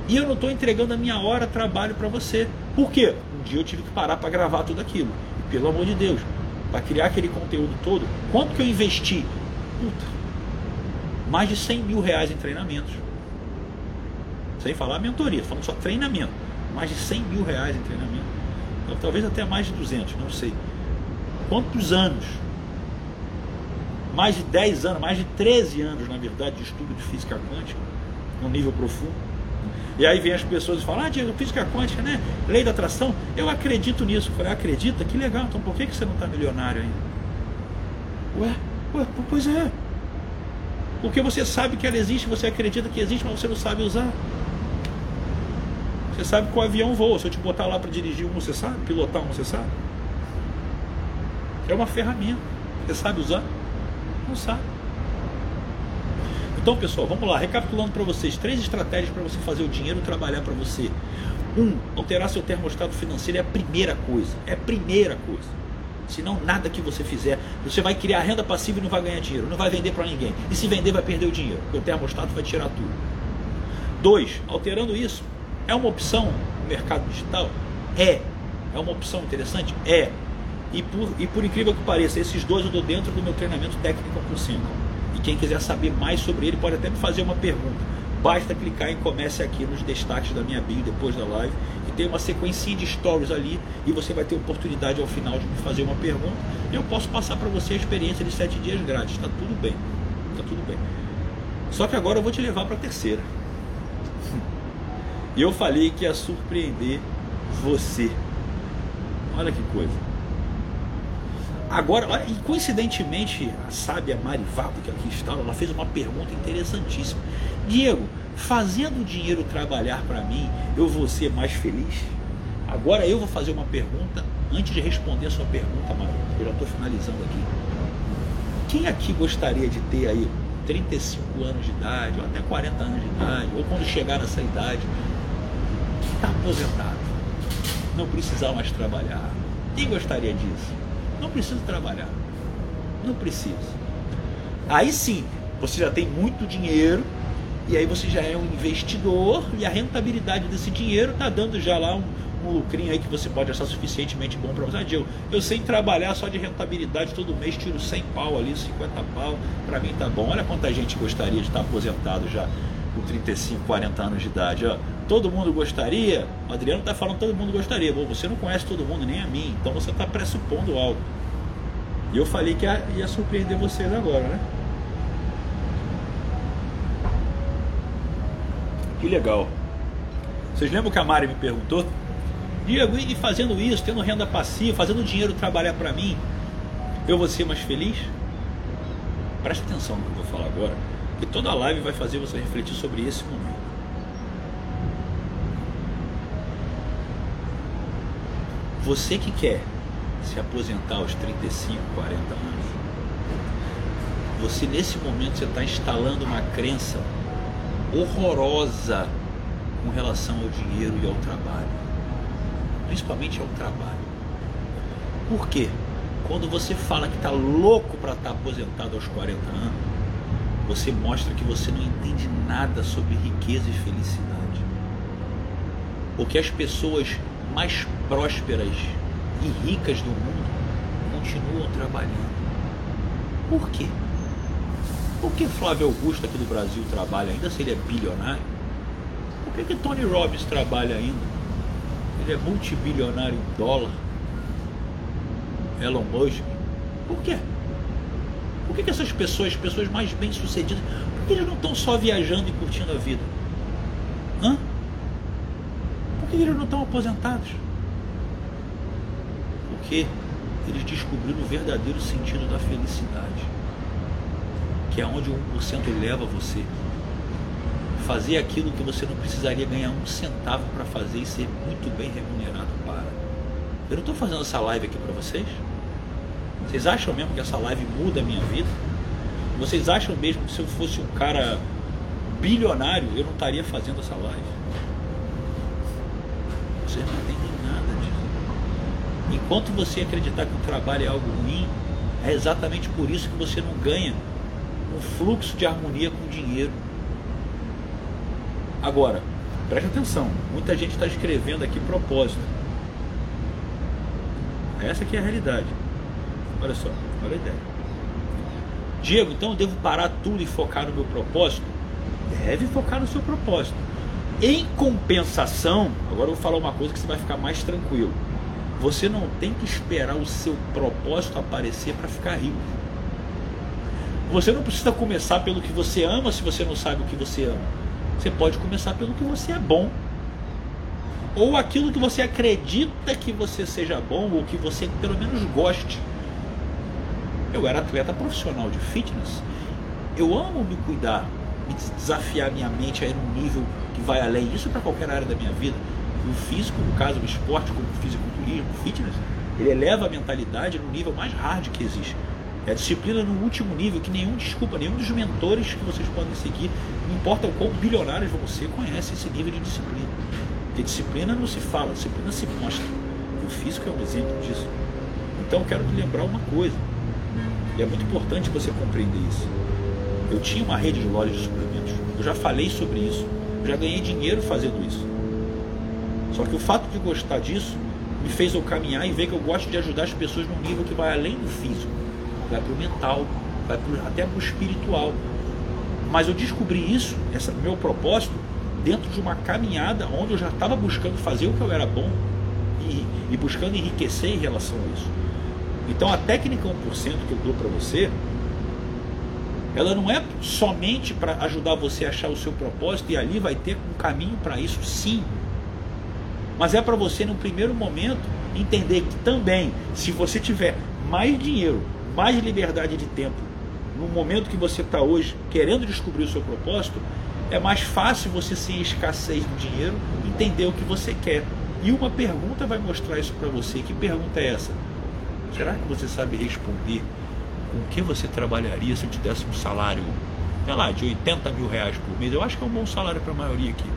E eu não estou entregando a minha hora trabalho para você. Por quê? Um dia eu tive que parar para gravar tudo aquilo. E pelo amor de Deus, para criar aquele conteúdo todo, quanto que eu investi? Puta, mais de 100 mil reais em treinamentos. Sem falar mentoria, falando só treinamento mais de 100 mil reais em treinamento. Então, talvez até mais de 200, não sei. Quantos anos? Mais de 10 anos, mais de 13 anos, na verdade, de estudo de física quântica, no nível profundo. E aí vem as pessoas e falam, ah, Diego, física quântica, né? Lei da atração, eu acredito nisso. Eu falei, acredita? Que legal, então por que você não está milionário ainda? Ué, ué, pois é. Porque você sabe que ela existe, você acredita que existe, mas você não sabe usar. Você sabe que o avião voa. Se eu te botar lá para dirigir um, você sabe? Pilotar um, você sabe? É uma ferramenta. Você sabe usar? Não sabe. Então, pessoal, vamos lá. Recapitulando para vocês: três estratégias para você fazer o dinheiro trabalhar para você. Um, alterar seu termostato financeiro é a primeira coisa. É a primeira coisa. Senão, nada que você fizer, você vai criar renda passiva e não vai ganhar dinheiro, não vai vender para ninguém. E se vender, vai perder o dinheiro, porque o termostato vai tirar tudo. Dois, alterando isso, é uma opção no mercado digital? É. É uma opção interessante? É. E por, e por incrível que pareça, esses dois eu dou dentro do meu treinamento técnico por cima. E quem quiser saber mais sobre ele pode até me fazer uma pergunta. Basta clicar em comece aqui nos destaques da minha bio depois da live e tem uma sequência de stories ali e você vai ter oportunidade ao final de me fazer uma pergunta. E eu posso passar para você a experiência de sete dias grátis. Está tudo bem. Está tudo bem. Só que agora eu vou te levar para a terceira. E eu falei que ia surpreender você. Olha que coisa. Agora, e coincidentemente, a sábia Marivato, que aqui está, ela fez uma pergunta interessantíssima. Diego, fazendo o dinheiro trabalhar para mim, eu vou ser mais feliz? Agora eu vou fazer uma pergunta, antes de responder a sua pergunta, Maru, eu já estou finalizando aqui. Quem aqui gostaria de ter aí 35 anos de idade, ou até 40 anos de idade, ou quando chegar nessa idade, está aposentado, não precisar mais trabalhar. Quem gostaria disso? Não precisa trabalhar. Não precisa. Aí sim, você já tem muito dinheiro e aí você já é um investidor e a rentabilidade desse dinheiro está dando já lá um, um lucrinho aí que você pode achar suficientemente bom para você. Ah, eu, eu sei trabalhar só de rentabilidade todo mês, tiro 100 pau ali, 50 pau, para mim tá bom. Olha quanta gente gostaria de estar aposentado já com 35, 40 anos de idade. Ó. Todo mundo gostaria? O Adriano está falando todo mundo gostaria. Bom, você não conhece todo mundo, nem a mim, então você está pressupondo algo. E eu falei que ia, ia surpreender vocês agora, né? Que legal. Vocês lembram que a Mari me perguntou? Diego, e fazendo isso, tendo renda passiva, fazendo dinheiro trabalhar para mim, eu vou ser mais feliz? Presta atenção no que eu vou falar agora. E toda a live vai fazer você refletir sobre esse momento. Você que quer se aposentar aos 35, 40 anos, você nesse momento você está instalando uma crença horrorosa com relação ao dinheiro e ao trabalho, principalmente ao trabalho. Por quê? Quando você fala que está louco para estar tá aposentado aos 40 anos, você mostra que você não entende nada sobre riqueza e felicidade. Porque as pessoas mais prósperas e ricas do mundo continuam trabalhando. Por quê? Por que Flávio Augusto aqui do Brasil trabalha ainda se ele é bilionário? Por que, que Tony Robbins trabalha ainda? Ele é multibilionário em dólar. Elon Musk. Por quê? Por que, que essas pessoas, pessoas mais bem sucedidas, por que eles não estão só viajando e curtindo a vida? Hã? Por que eles não estão aposentados? Porque eles descobriram o verdadeiro sentido da felicidade que é onde o 1% leva você. Fazer aquilo que você não precisaria ganhar um centavo para fazer e ser muito bem remunerado para. Eu não estou fazendo essa live aqui para vocês? Vocês acham mesmo que essa live muda a minha vida? Vocês acham mesmo que se eu fosse um cara bilionário, eu não estaria fazendo essa live? Vocês não entendem nada disso. Enquanto você acreditar que o trabalho é algo ruim, é exatamente por isso que você não ganha um fluxo de harmonia com o dinheiro. Agora, preste atenção, muita gente está escrevendo aqui propósito. Essa aqui é a realidade. Olha só, olha a ideia. Diego, então eu devo parar tudo e focar no meu propósito? Deve focar no seu propósito. Em compensação, agora eu vou falar uma coisa que você vai ficar mais tranquilo. Você não tem que esperar o seu propósito aparecer para ficar rico. Você não precisa começar pelo que você ama se você não sabe o que você ama. Você pode começar pelo que você é bom. Ou aquilo que você acredita que você seja bom, ou que você pelo menos goste. Eu era atleta profissional de fitness. Eu amo me cuidar, me desafiar minha mente a ir num nível que vai além. Isso para qualquer área da minha vida. O físico, no caso, o esporte, como o fisiculturismo, o fitness, ele eleva a mentalidade no nível mais hard que existe. É a disciplina no último nível, que nenhum, desculpa, nenhum dos mentores que vocês podem seguir, não importa o quão bilionários você conhece esse nível de disciplina. Porque disciplina não se fala, disciplina se mostra. O físico é um exemplo disso. Então eu quero te lembrar uma coisa. E é muito importante você compreender isso. Eu tinha uma rede de lojas de suplementos. Eu já falei sobre isso. Eu já ganhei dinheiro fazendo isso. Só que o fato de gostar disso me fez eu caminhar e ver que eu gosto de ajudar as pessoas num nível que vai além do físico vai para o mental, vai pro, até para o espiritual. Mas eu descobri isso, esse meu propósito, dentro de uma caminhada onde eu já estava buscando fazer o que eu era bom e, e buscando enriquecer em relação a isso. Então a técnica 1% que eu dou para você, ela não é somente para ajudar você a achar o seu propósito e ali vai ter um caminho para isso sim. Mas é para você no primeiro momento entender que também, se você tiver mais dinheiro, mais liberdade de tempo no momento que você está hoje querendo descobrir o seu propósito, é mais fácil você, sem escassez de dinheiro, entender o que você quer. E uma pergunta vai mostrar isso para você. Que pergunta é essa? Será que você sabe responder com que você trabalharia se eu te desse um salário, sei lá, de 80 mil reais por mês? Eu acho que é um bom salário para a maioria aqui.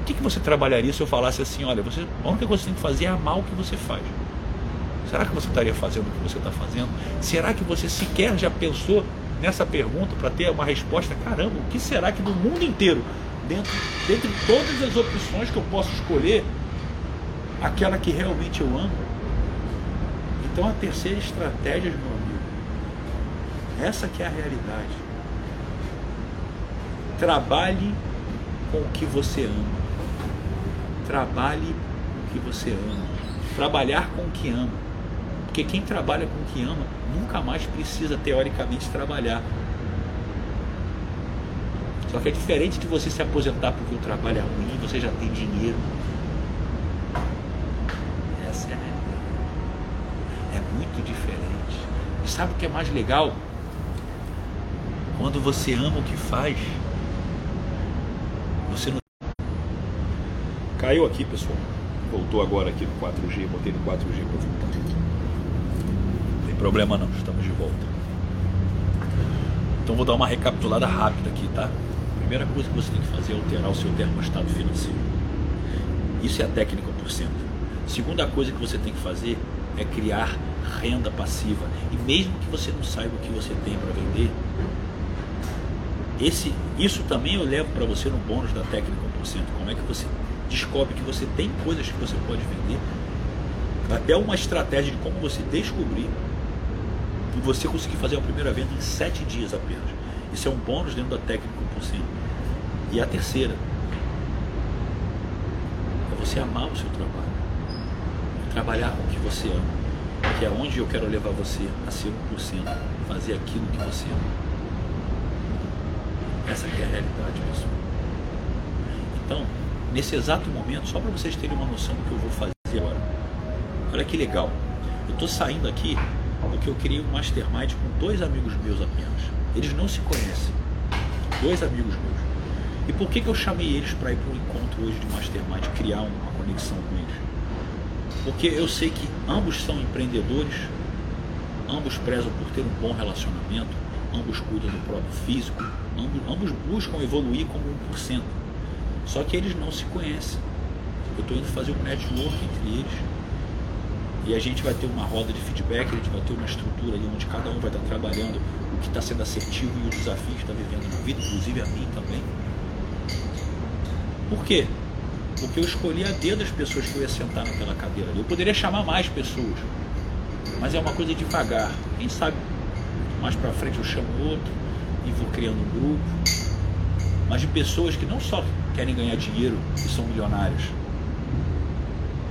O que, que você trabalharia se eu falasse assim, olha, você, a única coisa que você tem que fazer é amar o que você faz. Será que você estaria fazendo o que você está fazendo? Será que você sequer já pensou nessa pergunta para ter uma resposta? Caramba, o que será que no mundo inteiro, dentro, dentre todas as opções que eu posso escolher, aquela que realmente eu amo? Então a terceira estratégia, meu amigo, essa que é a realidade. Trabalhe com o que você ama. Trabalhe com o que você ama. Trabalhar com o que ama. Porque quem trabalha com o que ama nunca mais precisa, teoricamente, trabalhar. Só que é diferente de você se aposentar porque o trabalho é ruim, você já tem dinheiro. Essa é a realidade. É muito diferente. E sabe o que é mais legal? Quando você ama o que faz, você não. Caiu aqui, pessoal. Voltou agora aqui no 4G, botei no 4G para voltar problema não, estamos de volta. Então vou dar uma recapitulada rápida aqui, tá? Primeira coisa que você tem que fazer é alterar o seu termostato financeiro. Isso é a técnica 1%. Segunda coisa que você tem que fazer é criar renda passiva. E mesmo que você não saiba o que você tem para vender, esse, isso também eu levo para você no bônus da técnica 1%. Como é que você descobre que você tem coisas que você pode vender? Até uma estratégia de como você descobrir e você conseguir fazer a primeira venda em 7 dias apenas. Isso é um bônus dentro da técnica 1%. E a terceira é você amar o seu trabalho. Trabalhar com o que você ama. Que é onde eu quero levar você a ser 1%. Fazer aquilo que você ama. Essa é a realidade, pessoal. Então, nesse exato momento, só para vocês terem uma noção do que eu vou fazer agora. Olha que legal. Eu estou saindo aqui porque eu criei um mastermind com dois amigos meus apenas. Eles não se conhecem. Dois amigos meus. E por que, que eu chamei eles para ir para um encontro hoje de mastermind, criar uma conexão com eles? Porque eu sei que ambos são empreendedores, ambos prezam por ter um bom relacionamento, ambos cuidam do próprio físico, ambos, ambos buscam evoluir como 1%. Só que eles não se conhecem. Eu estou indo fazer um network entre eles e a gente vai ter uma roda de feedback, a gente vai ter uma estrutura ali onde cada um vai estar trabalhando o que está sendo assertivo e os desafios que está vivendo na vida, inclusive a mim também. Por quê? Porque eu escolhi a dedo as pessoas que eu ia sentar naquela cadeira. Eu poderia chamar mais pessoas, mas é uma coisa devagar. Quem sabe mais para frente eu chamo outro e vou criando um grupo, mas de pessoas que não só querem ganhar dinheiro e são milionários,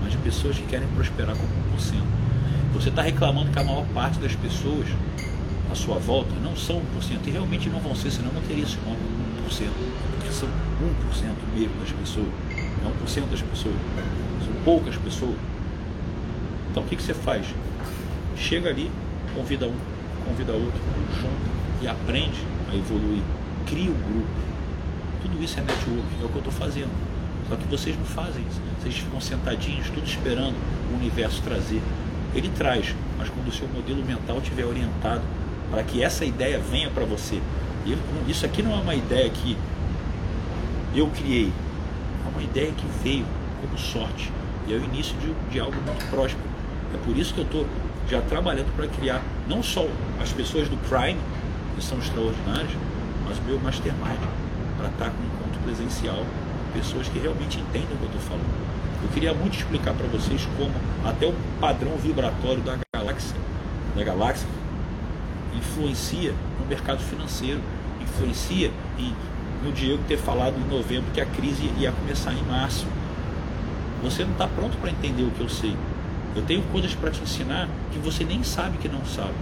mas de pessoas que querem prosperar como 1%. Você está reclamando que a maior parte das pessoas à sua volta não são 1%, e realmente não vão ser, senão não teria esse nome 1%, porque são 1% mesmo das pessoas, não 1% das pessoas, são poucas pessoas. Então o que, que você faz? Chega ali, convida um, convida outro, junta e aprende a evoluir, cria um grupo. Tudo isso é network, é o que eu estou fazendo. Só que vocês não fazem isso. Vocês ficam sentadinhos, tudo esperando o universo trazer. Ele traz, mas quando o seu modelo mental estiver orientado para que essa ideia venha para você. Isso aqui não é uma ideia que eu criei, é uma ideia que veio como sorte. E é o início de, de algo muito próspero. É por isso que eu estou já trabalhando para criar não só as pessoas do Prime, que são extraordinárias, mas o meu Mastermind, para estar com um encontro presencial pessoas que realmente entendem o que eu estou falando. Eu queria muito explicar para vocês como até o padrão vibratório da galáxia, da galáxia influencia no mercado financeiro, influencia em no Diego ter falado em novembro que a crise ia começar em março. Você não está pronto para entender o que eu sei. Eu tenho coisas para te ensinar que você nem sabe que não sabe.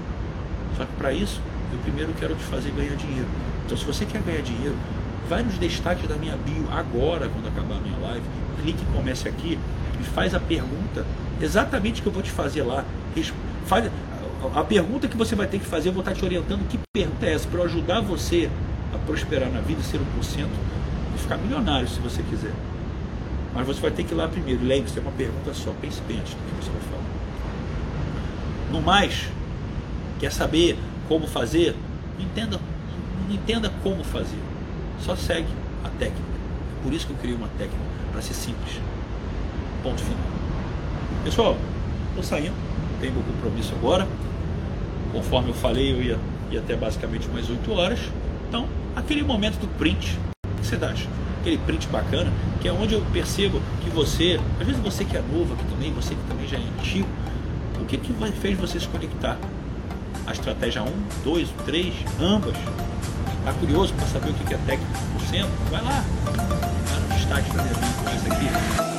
Só que para isso, eu primeiro quero te fazer ganhar dinheiro. Então, se você quer ganhar dinheiro, vai nos destaques da minha bio agora, quando acabar a minha live, clique em comece aqui e faz a pergunta exatamente que eu vou te fazer lá. Faz, a pergunta que você vai ter que fazer, eu vou estar te orientando que pergunta é essa, para ajudar você a prosperar na vida, ser 1% e ficar milionário se você quiser. Mas você vai ter que ir lá primeiro. Lembre-se, é uma pergunta só. Pense bem antes do que você vai falar. No mais, quer saber como fazer? Entenda, não entenda como fazer. Só segue a técnica. É por isso que eu criei uma técnica, para ser simples. Ponto final. Pessoal, estou saindo, tenho meu compromisso agora. Conforme eu falei, eu ia, ia até basicamente umas 8 horas. Aquele momento do print, o que você acha? Aquele print bacana, que é onde eu percebo que você, às vezes você que é novo aqui também, você que também já é antigo, o que, que fez você se conectar? A estratégia 1, 2, 3, ambas Está curioso para saber o que é técnico por cento? Vai lá. Vai no destaque minha vida, aqui.